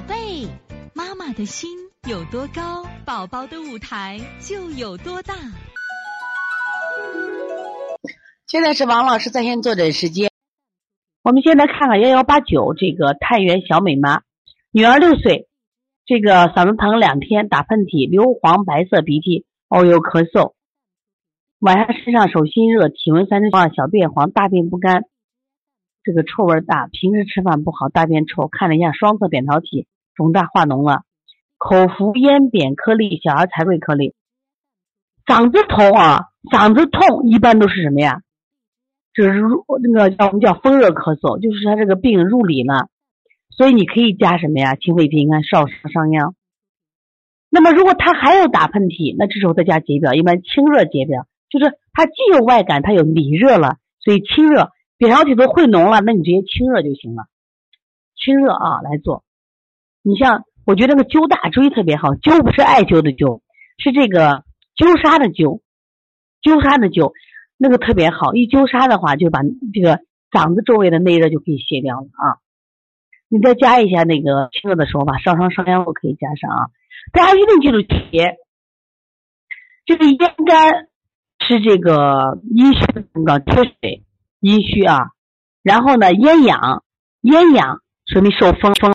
宝贝，妈妈的心有多高，宝宝的舞台就有多大。现在是王老师在线坐诊时间。我们先来看看幺幺八九这个太原小美妈，女儿六岁，这个嗓子疼两天，打喷嚏，硫黄白色鼻涕，偶有咳嗽，晚上身上手心热，体温三十八，小便黄，大便不干。这个臭味大，平时吃饭不好，大便臭，看了一下双侧扁桃体肿大化脓了，口服咽扁颗粒，小儿柴桂颗粒。嗓子痛啊，嗓子痛一般都是什么呀？就是入那个叫我们叫风热咳嗽，就是他这个病入里了，所以你可以加什么呀？清肺平肝，少食伤阳。那么如果他还有打喷嚏，那这时候再加解表，一般清热解表，就是他既有外感，他有里热了，所以清热。扁桃体都会脓了，那你直接清热就行了。清热啊，来做。你像，我觉得那个灸大椎特别好，灸不是艾灸的灸，是这个灸痧的灸，灸痧的灸，那个特别好。一灸痧的话，就把这个嗓子周围的内热就可以卸掉了啊。你再加一下那个清热的手法，烧伤伤阳我可以加上啊。大家一定记住铁，这个咽干是这个阴虚的症状，缺水。阴虚啊，然后呢，咽痒，咽痒说明受风风，